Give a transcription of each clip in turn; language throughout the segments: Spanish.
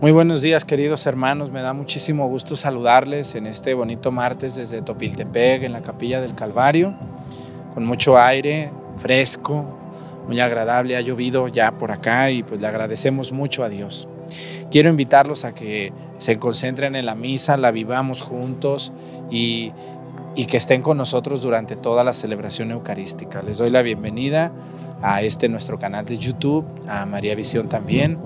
Muy buenos días queridos hermanos, me da muchísimo gusto saludarles en este bonito martes desde Topiltepec, en la capilla del Calvario, con mucho aire, fresco, muy agradable, ha llovido ya por acá y pues le agradecemos mucho a Dios. Quiero invitarlos a que se concentren en la misa, la vivamos juntos y, y que estén con nosotros durante toda la celebración eucarística. Les doy la bienvenida a este nuestro canal de YouTube, a María Visión también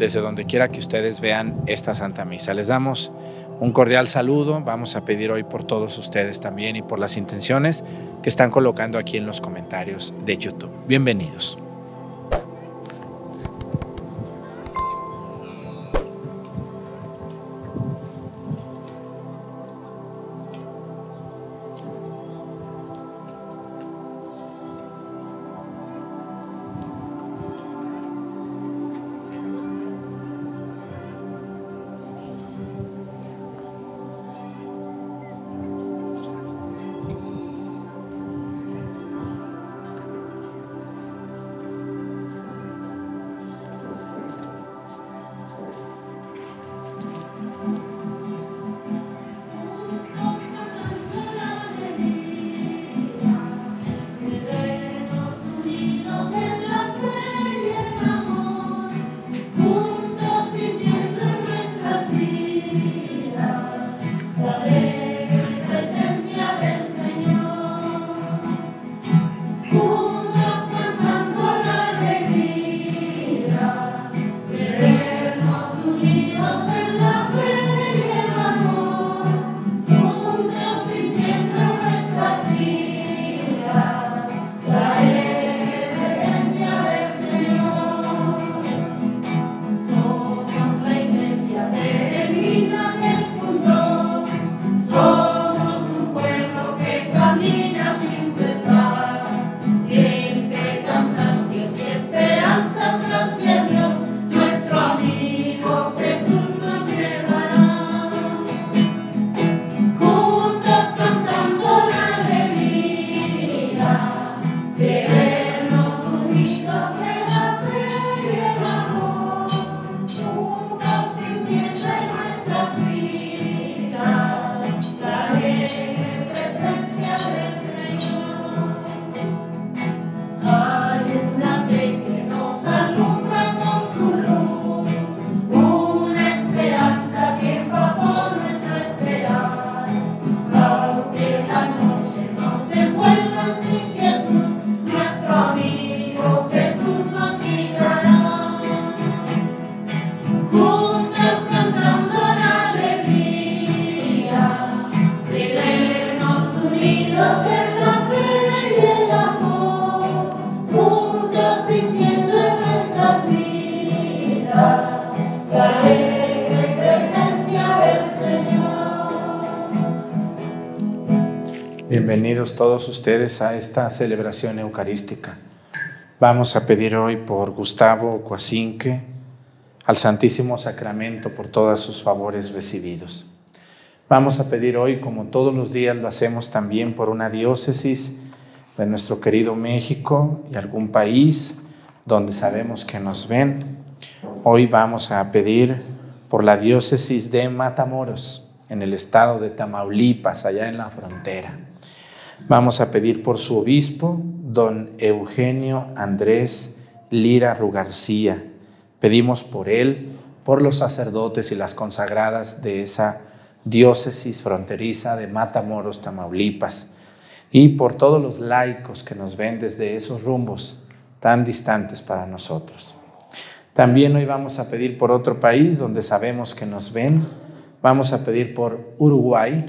desde donde quiera que ustedes vean esta Santa Misa. Les damos un cordial saludo. Vamos a pedir hoy por todos ustedes también y por las intenciones que están colocando aquí en los comentarios de YouTube. Bienvenidos. Todos ustedes a esta celebración eucarística. Vamos a pedir hoy por Gustavo Coacinque, al Santísimo Sacramento por todos sus favores recibidos. Vamos a pedir hoy, como todos los días lo hacemos también por una diócesis de nuestro querido México y algún país donde sabemos que nos ven. Hoy vamos a pedir por la diócesis de Matamoros, en el estado de Tamaulipas, allá en la frontera. Vamos a pedir por su obispo, don Eugenio Andrés Lira Rugarcía. Pedimos por él, por los sacerdotes y las consagradas de esa diócesis fronteriza de Matamoros, Tamaulipas, y por todos los laicos que nos ven desde esos rumbos tan distantes para nosotros. También hoy vamos a pedir por otro país donde sabemos que nos ven. Vamos a pedir por Uruguay,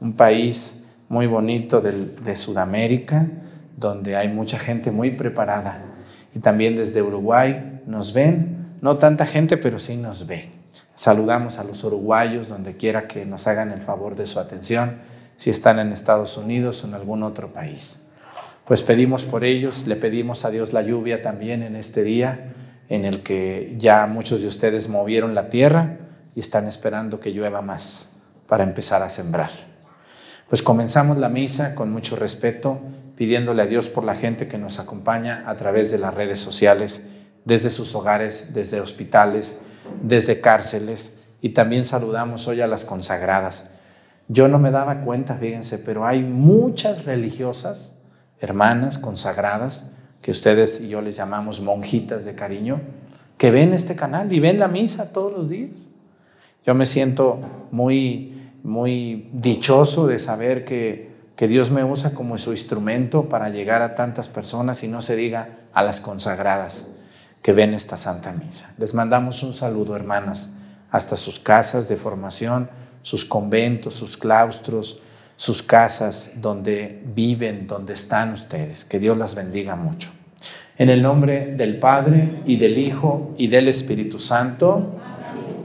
un país muy bonito de, Sudamérica, donde hay mucha gente muy preparada. Y también desde Uruguay nos ven, no tanta gente, pero sí nos ve. Saludamos a los uruguayos donde quiera que nos hagan el favor de su atención, si están en Estados Unidos o en algún otro país. Pues pedimos por ellos, le pedimos a Dios la lluvia también en este día en el que ya muchos de ustedes movieron la tierra y están esperando que llueva más para empezar a sembrar. Pues comenzamos la misa con mucho respeto, pidiéndole a Dios por la gente que nos acompaña a través de las redes sociales, desde sus hogares, desde hospitales, desde cárceles y también saludamos hoy a las consagradas. Yo no me daba cuenta, fíjense, pero hay muchas religiosas, hermanas consagradas, que ustedes y yo les llamamos monjitas de cariño, que ven este canal y ven la misa todos los días. Yo me siento muy, muy dichoso de saber que, que Dios me usa como su instrumento para llegar a tantas personas y no se diga a las consagradas que ven esta Santa Misa. Les mandamos un saludo, hermanas, hasta sus casas de formación, sus conventos, sus claustros, sus casas donde viven, donde están ustedes. Que Dios las bendiga mucho. En el nombre del Padre y del Hijo y del Espíritu Santo,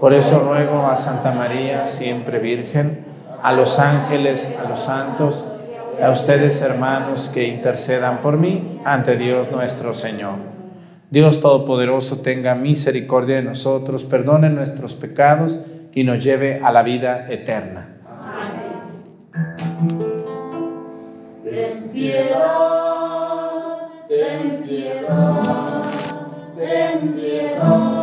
Por eso ruego a Santa María, siempre Virgen, a los ángeles, a los santos, a ustedes, hermanos, que intercedan por mí ante Dios nuestro Señor. Dios Todopoderoso tenga misericordia de nosotros, perdone nuestros pecados y nos lleve a la vida eterna. Amén. Ten piedad, ten piedad, ten piedad,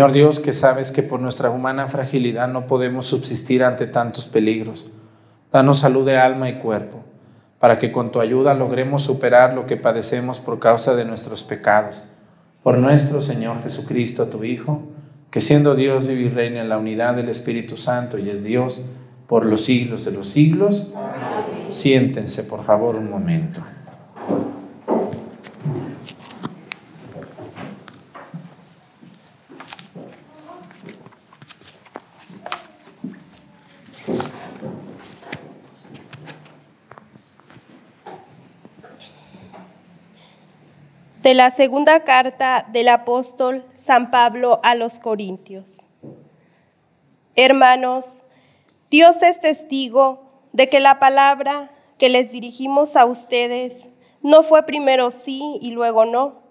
Señor Dios, que sabes que por nuestra humana fragilidad no podemos subsistir ante tantos peligros, danos salud de alma y cuerpo, para que con tu ayuda logremos superar lo que padecemos por causa de nuestros pecados. Por nuestro Señor Jesucristo, tu Hijo, que siendo Dios vive y reina en la unidad del Espíritu Santo y es Dios por los siglos de los siglos. Siéntense, por favor, un momento. De la segunda carta del apóstol San Pablo a los Corintios. Hermanos, Dios es testigo de que la palabra que les dirigimos a ustedes no fue primero sí y luego no.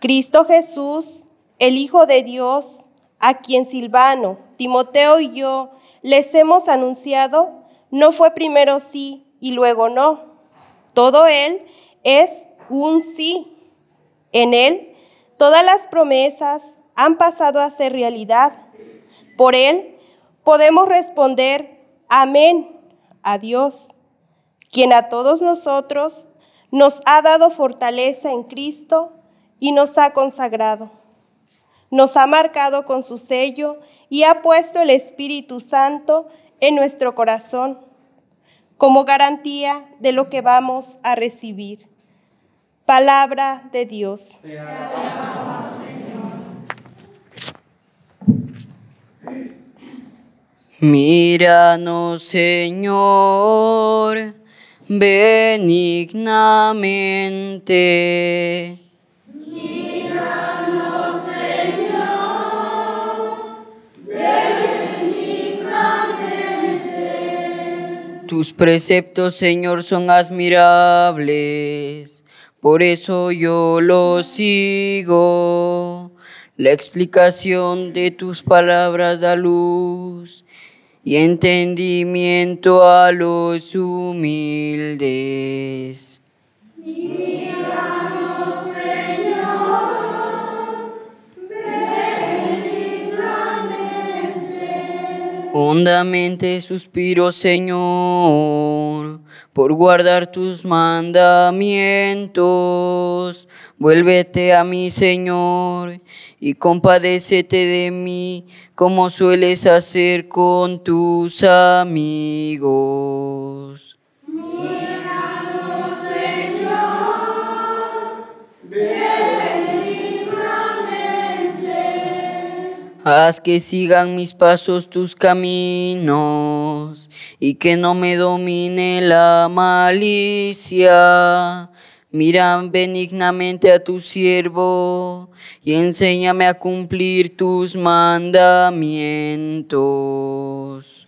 Cristo Jesús, el Hijo de Dios, a quien Silvano, Timoteo y yo les hemos anunciado, no fue primero sí y luego no. Todo Él es un sí en Él, todas las promesas han pasado a ser realidad. Por Él podemos responder amén a Dios, quien a todos nosotros nos ha dado fortaleza en Cristo y nos ha consagrado. Nos ha marcado con su sello y ha puesto el Espíritu Santo en nuestro corazón como garantía de lo que vamos a recibir. Palabra de Dios. Míranos, Señor, benignamente. Míranos, Señor, benignamente. Tus preceptos, Señor, son admirables. Por eso yo los sigo. La explicación de tus palabras da luz y entendimiento a los humildes. Hondamente suspiro, Señor, por guardar tus mandamientos. Vuélvete a mí, Señor, y compadécete de mí, como sueles hacer con tus amigos. Haz que sigan mis pasos tus caminos y que no me domine la malicia. Mira benignamente a tu siervo y enséñame a cumplir tus mandamientos.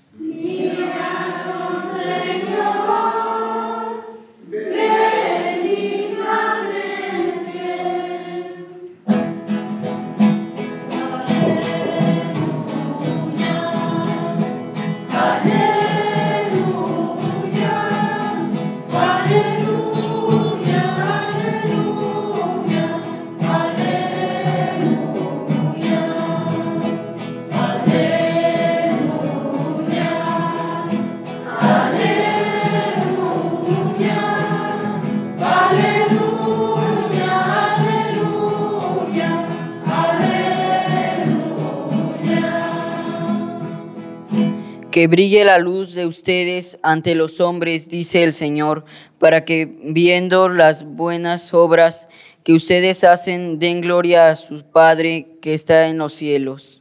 Que brille la luz de ustedes ante los hombres, dice el Señor, para que viendo las buenas obras que ustedes hacen, den gloria a su Padre que está en los cielos.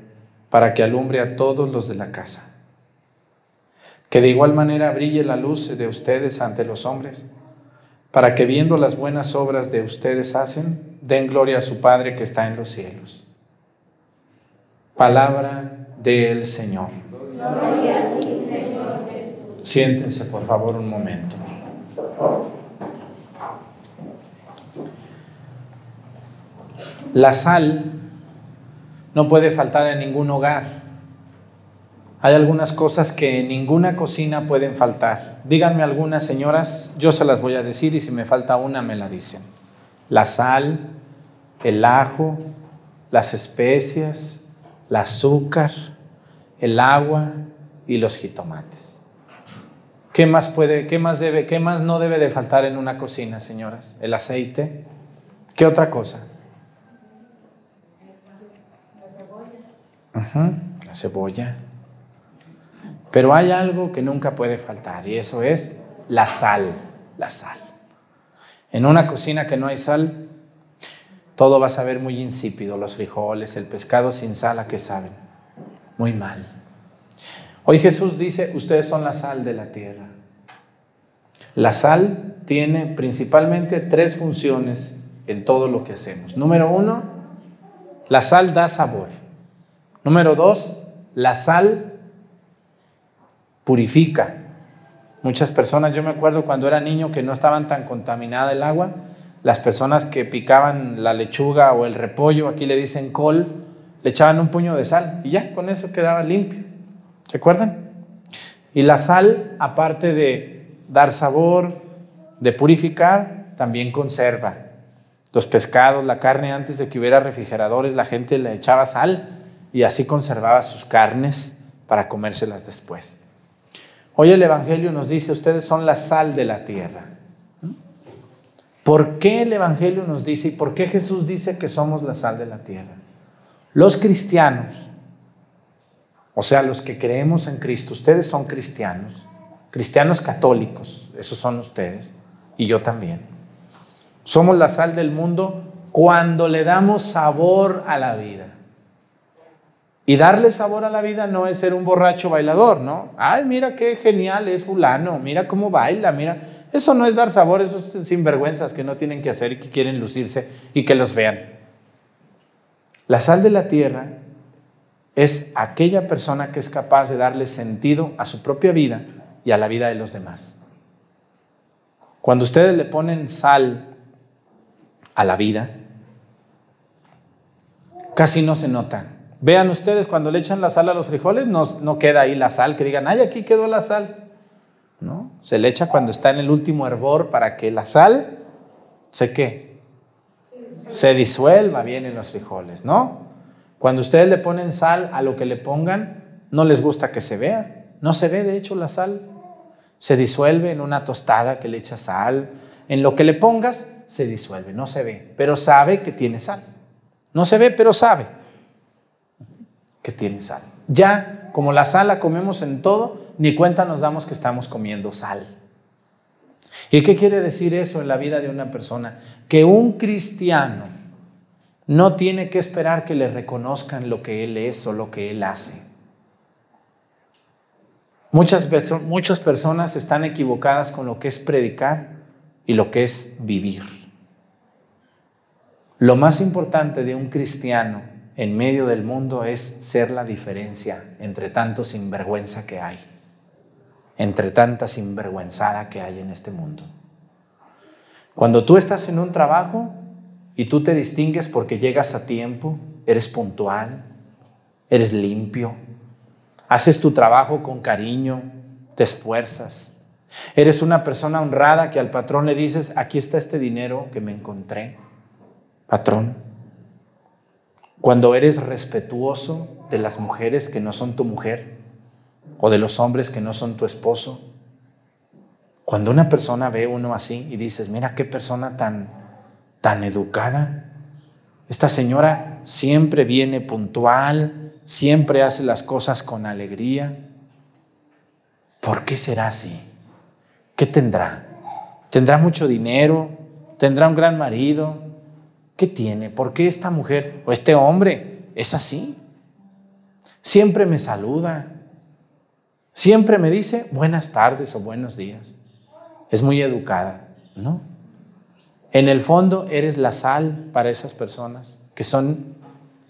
para que alumbre a todos los de la casa. Que de igual manera brille la luz de ustedes ante los hombres, para que viendo las buenas obras de ustedes hacen, den gloria a su Padre que está en los cielos. Palabra del Señor. Siéntense por favor un momento. La sal no puede faltar en ningún hogar. Hay algunas cosas que en ninguna cocina pueden faltar. Díganme algunas, señoras, yo se las voy a decir y si me falta una me la dicen. La sal, el ajo, las especias, el azúcar, el agua y los jitomates. ¿Qué más puede, qué más debe, qué más no debe de faltar en una cocina, señoras? El aceite. ¿Qué otra cosa? La cebolla. Pero hay algo que nunca puede faltar y eso es la sal, la sal. En una cocina que no hay sal, todo va a saber muy insípido, los frijoles, el pescado sin sal, ¿a qué saben? Muy mal. Hoy Jesús dice, ustedes son la sal de la tierra. La sal tiene principalmente tres funciones en todo lo que hacemos. Número uno, la sal da sabor. Número dos, la sal purifica. Muchas personas, yo me acuerdo cuando era niño que no estaban tan contaminada el agua, las personas que picaban la lechuga o el repollo, aquí le dicen col, le echaban un puño de sal y ya con eso quedaba limpio. ¿Recuerdan? Y la sal, aparte de dar sabor, de purificar, también conserva. Los pescados, la carne, antes de que hubiera refrigeradores, la gente le echaba sal y así conservaba sus carnes para comérselas después. Hoy el Evangelio nos dice, ustedes son la sal de la tierra. ¿Por qué el Evangelio nos dice y por qué Jesús dice que somos la sal de la tierra? Los cristianos, o sea, los que creemos en Cristo, ustedes son cristianos, cristianos católicos, esos son ustedes, y yo también. Somos la sal del mundo cuando le damos sabor a la vida. Y darle sabor a la vida no es ser un borracho bailador, ¿no? Ay, mira qué genial es fulano, mira cómo baila, mira. Eso no es dar sabor, eso es sinvergüenzas que no tienen que hacer y que quieren lucirse y que los vean. La sal de la tierra es aquella persona que es capaz de darle sentido a su propia vida y a la vida de los demás. Cuando ustedes le ponen sal a la vida, casi no se nota. Vean ustedes, cuando le echan la sal a los frijoles, no, queda ahí la sal, que digan, ay, aquí quedó la sal. ¿No? Se le echa cuando está en el último hervor para que la sal se qué? Se disuelva bien en los frijoles, ¿no? Cuando ustedes le ponen sal a lo que le pongan, no les gusta que se vea. No se ve, de hecho, la sal. Se disuelve en una tostada que le echa sal. En lo que le pongas, se disuelve, no se ve, pero sabe que tiene sal. No se ve, pero sabe que tiene sal. Ya, como la sal la comemos en todo, ni cuenta nos damos que estamos comiendo sal. ¿Y qué quiere decir eso en la vida de una persona? Que un cristiano no tiene que esperar que le reconozcan lo que Él es o lo que Él hace. Muchas, muchas personas están equivocadas con lo que es predicar y lo que es vivir. Lo más importante de un cristiano en medio del mundo es ser la diferencia entre tanto sinvergüenza que hay, entre tanta sinvergüenzada que hay en este mundo. Cuando tú estás en un trabajo, y tú te distingues porque llegas a tiempo, eres puntual, eres limpio, haces tu trabajo con cariño, te esfuerzas. Eres una persona honrada que al patrón le dices, aquí está este dinero que me encontré, patrón. Cuando eres respetuoso de las mujeres que no son tu mujer o de los hombres que no son tu esposo. Cuando una persona ve uno así y dices, mira qué persona tan tan educada. Esta señora siempre viene puntual, siempre hace las cosas con alegría. ¿Por qué será así? ¿Qué tendrá? ¿Tendrá mucho dinero? ¿Tendrá un gran marido? ¿Qué tiene? ¿Por qué esta mujer o este hombre es así? Siempre me saluda. Siempre me dice buenas tardes o buenos días. Es muy educada, ¿no? En el fondo eres la sal para esas personas que son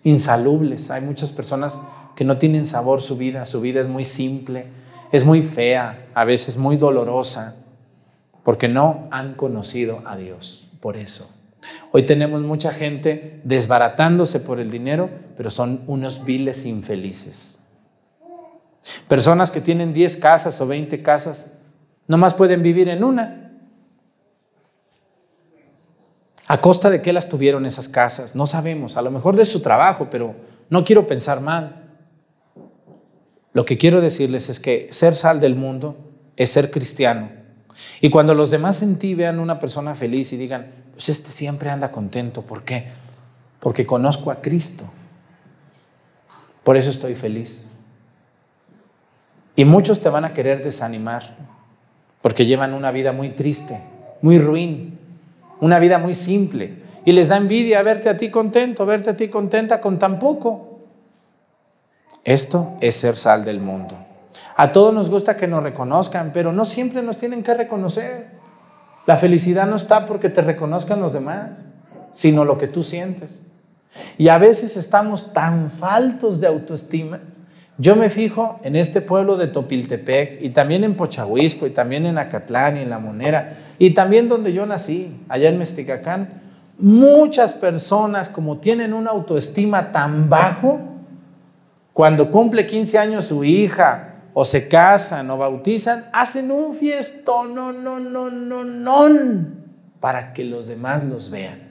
insalubles. Hay muchas personas que no tienen sabor su vida, su vida es muy simple, es muy fea, a veces muy dolorosa, porque no han conocido a Dios. Por eso. Hoy tenemos mucha gente desbaratándose por el dinero, pero son unos viles infelices. Personas que tienen 10 casas o 20 casas, nomás pueden vivir en una ¿A costa de qué las tuvieron esas casas? No sabemos, a lo mejor de su trabajo, pero no quiero pensar mal. Lo que quiero decirles es que ser sal del mundo es ser cristiano. Y cuando los demás en ti vean una persona feliz y digan, pues este siempre anda contento, ¿por qué? Porque conozco a Cristo. Por eso estoy feliz. Y muchos te van a querer desanimar, porque llevan una vida muy triste, muy ruin, una vida muy simple. Y les da envidia verte a ti contento, verte a ti contenta con tan poco. Esto es ser sal del mundo. A todos nos gusta que nos reconozcan, pero no siempre nos tienen que reconocer. La felicidad no está porque te reconozcan los demás, sino lo que tú sientes. Y a veces estamos tan faltos de autoestima, Yo me fijo en este pueblo de Topiltepec y también en Pochahuisco y también en Acatlán y en La Monera y también donde yo nací, allá en Mesticacán. Muchas personas como tienen una autoestima tan bajo, cuando cumple 15 años su hija o se casan o bautizan, hacen un fiestón, no, no, no, no, no, para que los demás los vean.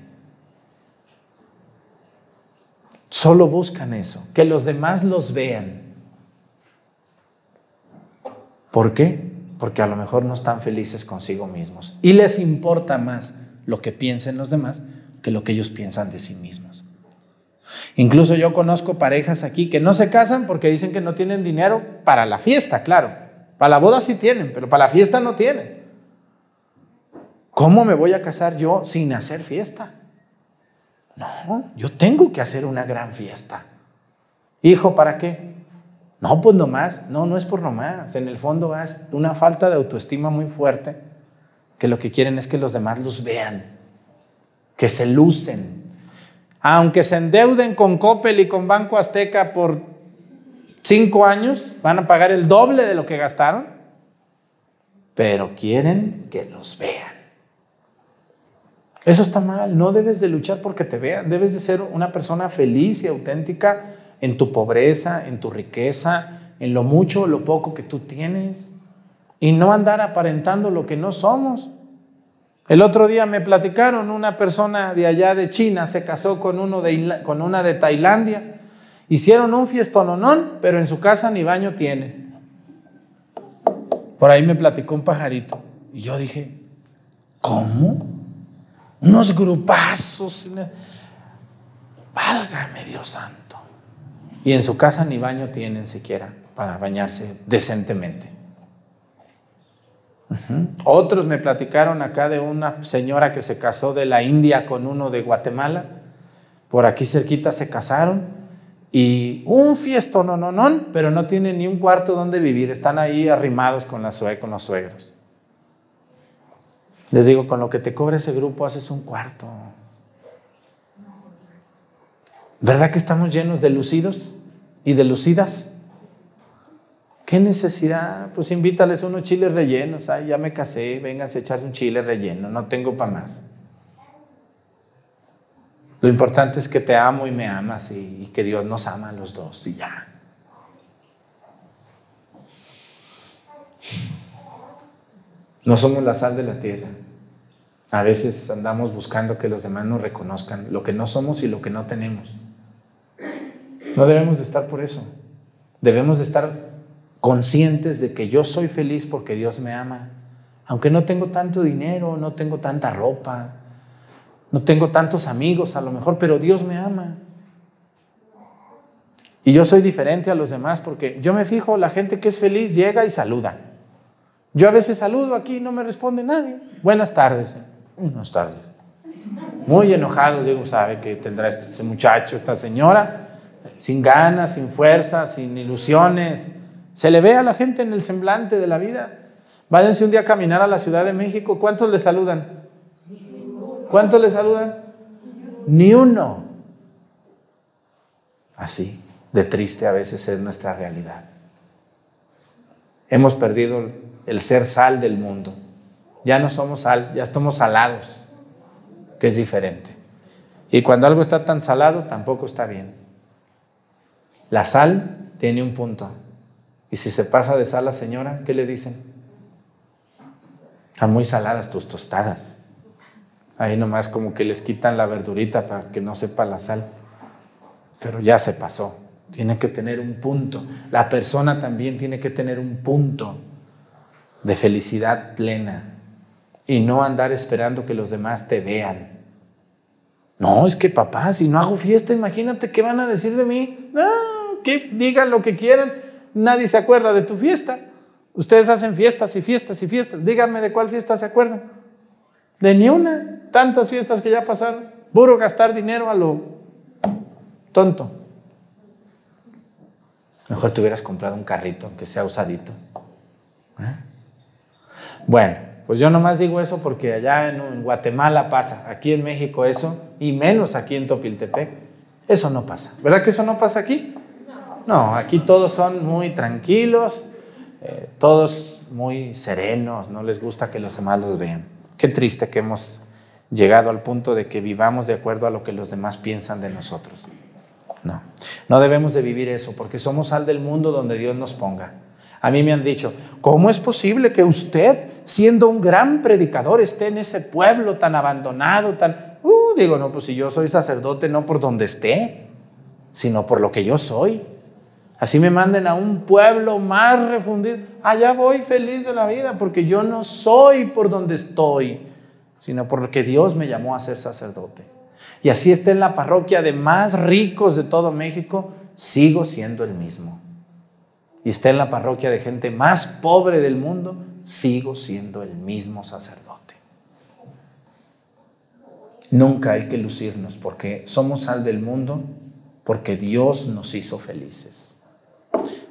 Solo buscan eso, que los demás los vean. ¿Por qué? Porque a lo mejor no están felices consigo mismos y les importa más lo que piensen los demás que lo que ellos piensan de sí mismos. Incluso yo conozco parejas aquí que no se casan porque dicen que no tienen dinero para la fiesta, claro. Para la boda sí tienen, pero para la fiesta no tienen. ¿Cómo me voy a casar yo sin hacer fiesta? No, yo tengo que hacer una gran fiesta. Hijo, ¿para qué? No, pues nomás, no, no es por nomás. En el fondo es una falta de autoestima muy fuerte que lo que quieren es que los demás los vean que se lucen. Aunque se endeuden con Coppel y con Banco Azteca por cinco años, van a pagar el doble de lo que gastaron, pero quieren que los vean. Eso está mal, no debes de luchar porque te vean, debes de ser una persona feliz y auténtica en tu pobreza, en tu riqueza, en lo mucho o lo poco que tú tienes, y no andar aparentando lo que no somos. El otro día me platicaron, una persona de allá de China se casó con, uno de, con una de Tailandia. Hicieron un fiestononón, pero en su casa ni baño tiene. Por ahí me platicó un pajarito. Y yo dije, ¿cómo? Unos grupazos. Válgame Dios santo. Y en su casa ni baño tienen siquiera para bañarse decentemente. Otros me platicaron acá de una señora que se casó de la India con uno de Guatemala. Por aquí cerquita se casaron y un fiesto no, no, no, pero no tienen ni un cuarto donde vivir. Están ahí arrimados con, con los suegros. Les digo, con lo que te cobra ese grupo haces un cuarto. ¿Verdad que estamos llenos de lucidos y de lucidas? ¿Qué necesidad? Pues invítales unos chiles rellenos. Ay, ya me casé, vénganse a echar un chile relleno, no tengo para más. Lo importante es que te amo y me amas y, y que Dios nos ama a los dos y ya. No somos la sal de la tierra. A veces andamos buscando que los demás nos reconozcan lo que no somos y lo que no tenemos. No debemos de estar por eso. Debemos de estar conscientes de que yo soy feliz porque Dios me ama. Aunque no tengo tanto dinero, no tengo tanta ropa, no tengo tantos amigos a lo mejor, pero Dios me ama. Y yo soy diferente a los demás porque yo me fijo, la gente que es feliz llega y saluda. Yo a veces saludo aquí y no me responde nadie. Buenas tardes. Buenas tardes. Muy enojado, digo, sabe que tendrá este muchacho, esta señora, sin ganas, sin fuerza, sin ilusiones, se le ve a la gente en el semblante de la vida. Váyanse un día a caminar a la Ciudad de México. ¿Cuántos le saludan? ¿Cuántos le saludan? Ni uno. Así, de triste a veces es nuestra realidad. Hemos perdido el ser sal del mundo. Ya no somos sal, ya estamos salados, que es diferente. Y cuando algo está tan salado, tampoco está bien. La sal tiene un punto. Y si se pasa de sal la señora, ¿qué le dicen? Están muy saladas tus tostadas. Ahí nomás como que les quitan la verdurita para que no sepa la sal. Pero ya se pasó. Tiene que tener un punto. La persona también tiene que tener un punto de felicidad plena y no andar esperando que los demás te vean. No, es que papá, si no hago fiesta, imagínate qué van a decir de mí. No, que digan lo que quieran nadie se acuerda de tu fiesta. Ustedes hacen fiestas y fiestas y fiestas. Díganme de cuál fiesta se acuerdan. De ni una. Tantas fiestas que ya pasaron. Puro gastar dinero a lo tonto. Mejor te hubieras comprado un carrito, aunque sea usadito. ¿Eh? Bueno, pues yo nomás digo eso porque allá en Guatemala pasa, aquí en México eso, y menos aquí en Topiltepec. Eso no pasa. ¿Verdad que eso no pasa aquí? No, aquí todos son muy tranquilos, eh, todos muy serenos, no les gusta que los demás los vean. Qué triste que hemos llegado al punto de que vivamos de acuerdo a lo que los demás piensan de nosotros. No, no debemos de vivir eso porque somos sal del mundo donde Dios nos ponga. A mí me han dicho, ¿cómo es posible que usted, siendo un gran predicador, esté en ese pueblo tan abandonado, tan... Uh, digo, no, pues si yo soy sacerdote, no por donde esté, sino por lo que yo soy. Así me manden a un pueblo más refundido. Allá voy feliz de la vida porque yo no soy por donde estoy, sino porque Dios me llamó a ser sacerdote. Y así esté en la parroquia de más ricos de todo México, sigo siendo el mismo. Y esté en la parroquia de gente más pobre del mundo, sigo siendo el mismo sacerdote. Nunca hay que lucirnos porque somos sal del mundo, porque Dios nos hizo felices.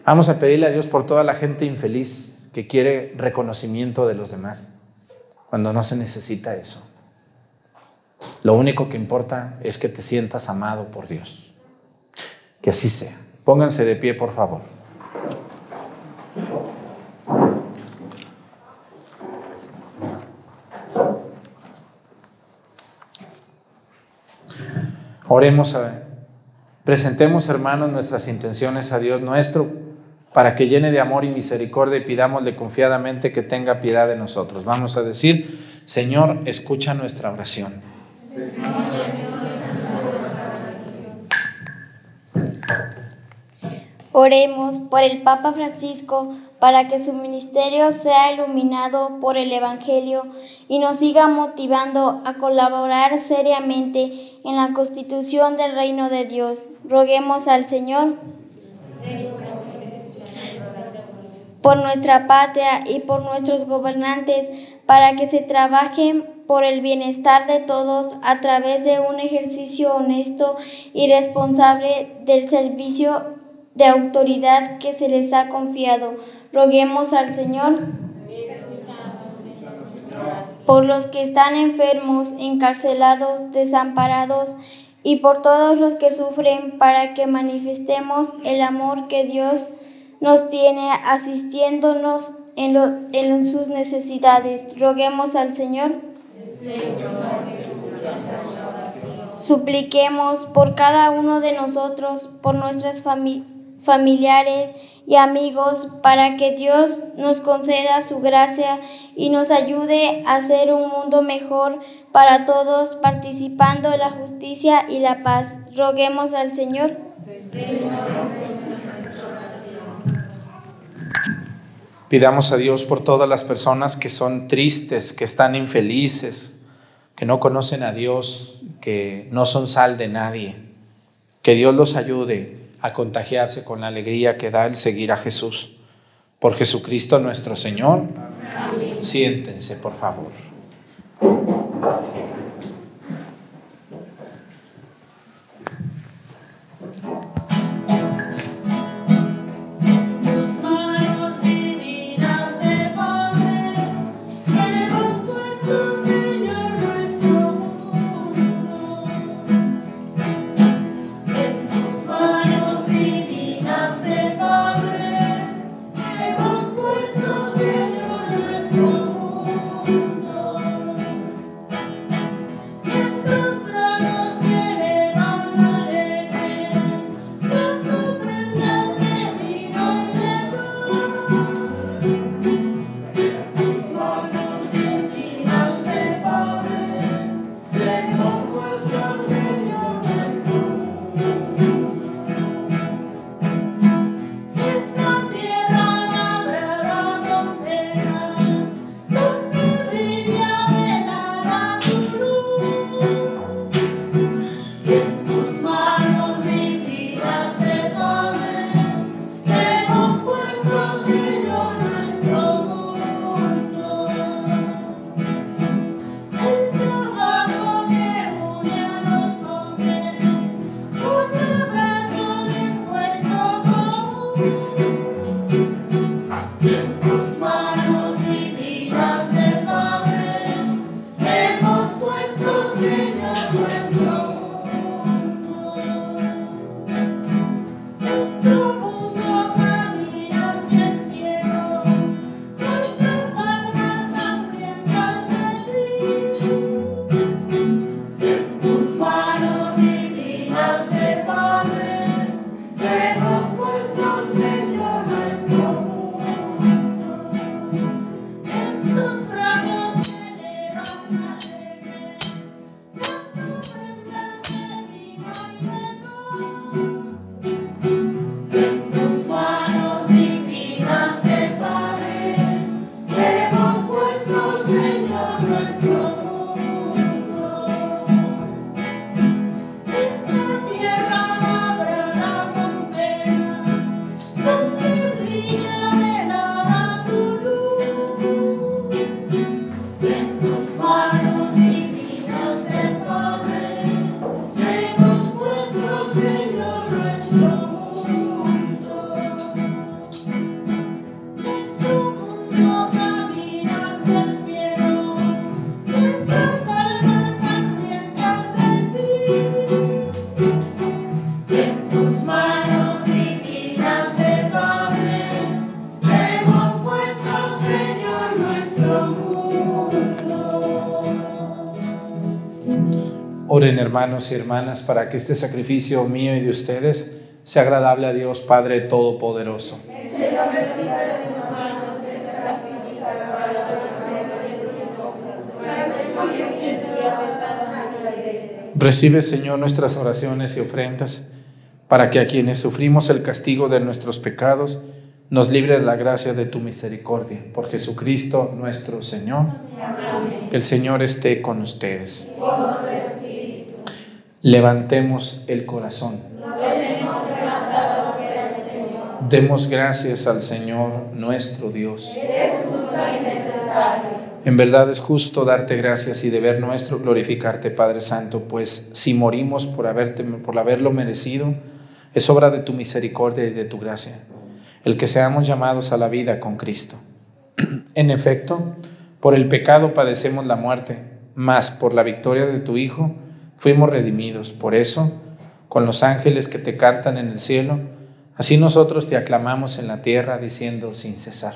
Vamos a pedirle a Dios por toda la gente infeliz que quiere reconocimiento de los demás, cuando no se necesita eso. Lo único que importa es que te sientas amado por Dios. Que así sea. Pónganse de pie, por favor. Oremos a Presentemos, hermanos, nuestras intenciones a Dios nuestro para que llene de amor y misericordia y pidámosle confiadamente que tenga piedad de nosotros. Vamos a decir, Señor, escucha nuestra oración. Oremos por el Papa Francisco para que su ministerio sea iluminado por el Evangelio y nos siga motivando a colaborar seriamente en la constitución del reino de Dios. Roguemos al Señor por nuestra patria y por nuestros gobernantes para que se trabajen por el bienestar de todos a través de un ejercicio honesto y responsable del servicio de autoridad que se les ha confiado. Roguemos al Señor por los que están enfermos, encarcelados, desamparados y por todos los que sufren para que manifestemos el amor que Dios nos tiene asistiéndonos en, en sus necesidades. Roguemos al Señor. Supliquemos por cada uno de nosotros, por nuestras familias familiares y amigos para que Dios nos conceda su gracia y nos ayude a hacer un mundo mejor para todos, participando en la justicia y la paz. Roguemos al Señor. Pidamos a Dios por todas las personas que son tristes, que están infelices, que no conocen a Dios, que no son sal de nadie. Que Dios los ayude a contagiarse con la alegría que da el seguir a Jesús. Por Jesucristo nuestro Señor. Siéntense, por favor. Hermanos y hermanas para que este sacrificio mío y de ustedes sea agradable a Dios Padre Todopoderoso. Recibe, Señor, nuestras oraciones y ofrendas, para que a quienes sufrimos el castigo de nuestros pecados, nos libre la gracia de tu misericordia. Por Jesucristo nuestro Señor. Que el Señor esté con ustedes. Levantemos el corazón. Demos gracias al Señor nuestro Dios. En verdad es justo darte gracias y deber nuestro glorificarte, Padre Santo, pues si morimos por, haberte, por haberlo merecido, es obra de tu misericordia y de tu gracia, el que seamos llamados a la vida con Cristo. en efecto, por el pecado padecemos la muerte, mas por la victoria de tu Hijo fuimos redimidos. Por eso, con los ángeles que te cantan en el cielo, así nosotros te aclamamos en la tierra diciendo sin cesar.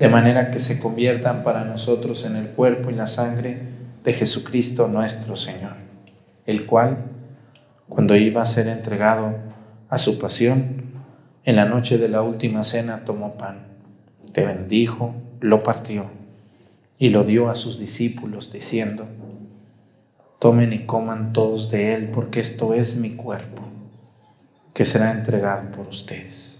de manera que se conviertan para nosotros en el cuerpo y la sangre de Jesucristo nuestro Señor, el cual, cuando iba a ser entregado a su pasión, en la noche de la última cena tomó pan, te bendijo, lo partió y lo dio a sus discípulos, diciendo, tomen y coman todos de él, porque esto es mi cuerpo, que será entregado por ustedes.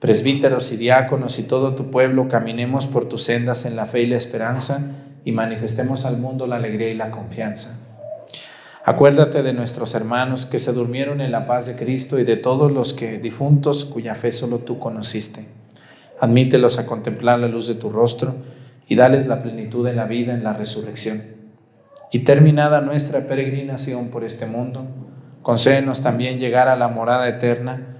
presbíteros y diáconos y todo tu pueblo, caminemos por tus sendas en la fe y la esperanza y manifestemos al mundo la alegría y la confianza. Acuérdate de nuestros hermanos que se durmieron en la paz de Cristo y de todos los que difuntos cuya fe solo tú conociste. Admítelos a contemplar la luz de tu rostro y dales la plenitud de la vida en la resurrección. Y terminada nuestra peregrinación por este mundo, concédenos también llegar a la morada eterna,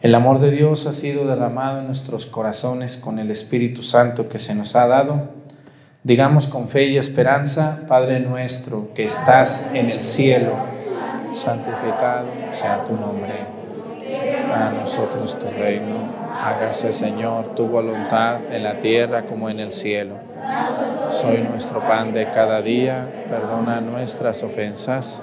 El amor de Dios ha sido derramado en nuestros corazones con el Espíritu Santo que se nos ha dado. Digamos con fe y esperanza, Padre nuestro que estás en el cielo, santificado sea tu nombre. Para nosotros tu reino. Hágase, Señor, tu voluntad en la tierra como en el cielo. Soy nuestro pan de cada día, perdona nuestras ofensas.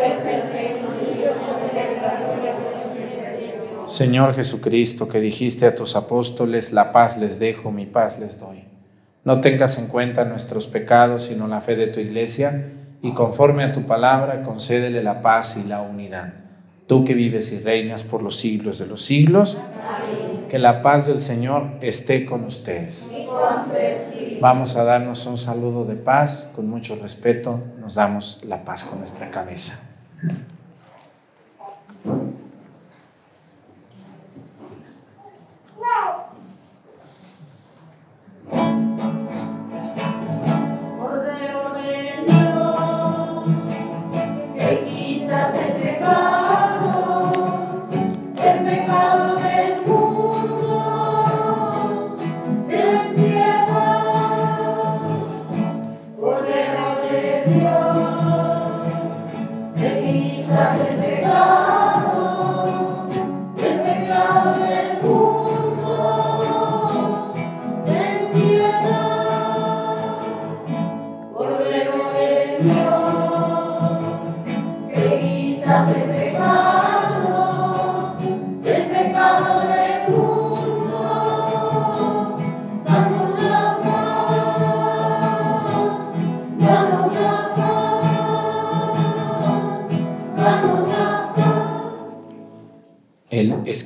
Señor Jesucristo, que dijiste a tus apóstoles, la paz les dejo, mi paz les doy. No tengas en cuenta nuestros pecados, sino la fe de tu iglesia, y conforme a tu palabra, concédele la paz y la unidad. Tú que vives y reinas por los siglos de los siglos, que la paz del Señor esté con ustedes. Vamos a darnos un saludo de paz, con mucho respeto, nos damos la paz con nuestra cabeza.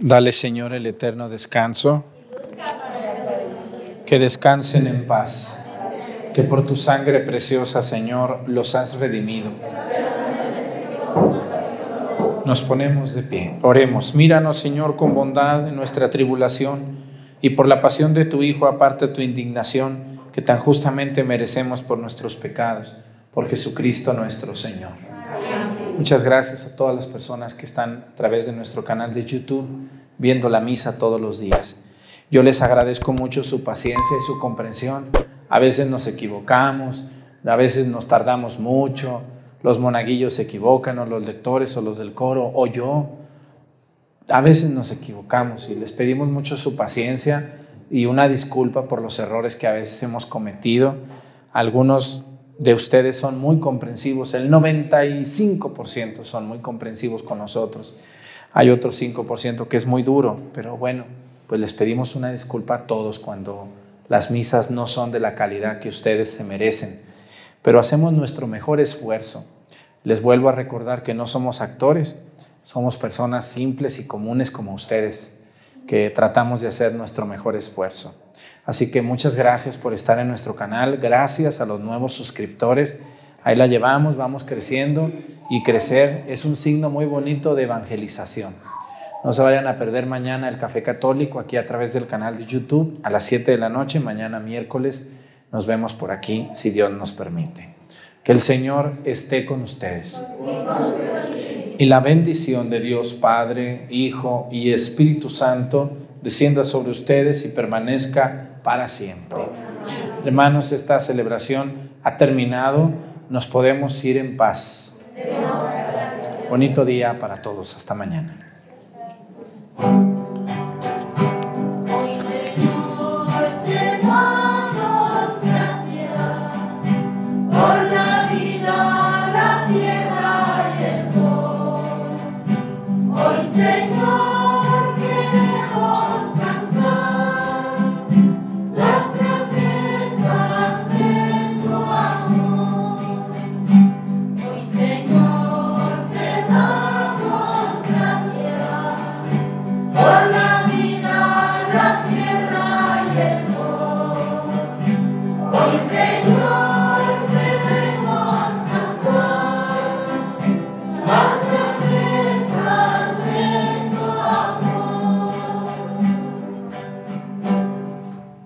Dale, Señor, el eterno descanso. Que descansen en paz. Que por tu sangre preciosa, Señor, los has redimido. Nos ponemos de pie. Oremos. Míranos, Señor, con bondad en nuestra tribulación y por la pasión de tu Hijo, aparte tu indignación que tan justamente merecemos por nuestros pecados, por Jesucristo nuestro Señor. Muchas gracias a todas las personas que están a través de nuestro canal de YouTube viendo la misa todos los días. Yo les agradezco mucho su paciencia y su comprensión. A veces nos equivocamos, a veces nos tardamos mucho, los monaguillos se equivocan, o los lectores, o los del coro, o yo. A veces nos equivocamos y les pedimos mucho su paciencia y una disculpa por los errores que a veces hemos cometido. Algunos de ustedes son muy comprensivos, el 95% son muy comprensivos con nosotros. Hay otro 5% que es muy duro, pero bueno, pues les pedimos una disculpa a todos cuando las misas no son de la calidad que ustedes se merecen, pero hacemos nuestro mejor esfuerzo. Les vuelvo a recordar que no somos actores, somos personas simples y comunes como ustedes, que tratamos de hacer nuestro mejor esfuerzo. Así que muchas gracias por estar en nuestro canal, gracias a los nuevos suscriptores. Ahí la llevamos, vamos creciendo y crecer es un signo muy bonito de evangelización. No se vayan a perder mañana el Café Católico aquí a través del canal de YouTube a las 7 de la noche, mañana miércoles. Nos vemos por aquí si Dios nos permite. Que el Señor esté con ustedes. Y la bendición de Dios Padre, Hijo y Espíritu Santo descienda sobre ustedes y permanezca para siempre. Hermanos, esta celebración ha terminado, nos podemos ir en paz. Bonito día para todos, hasta mañana.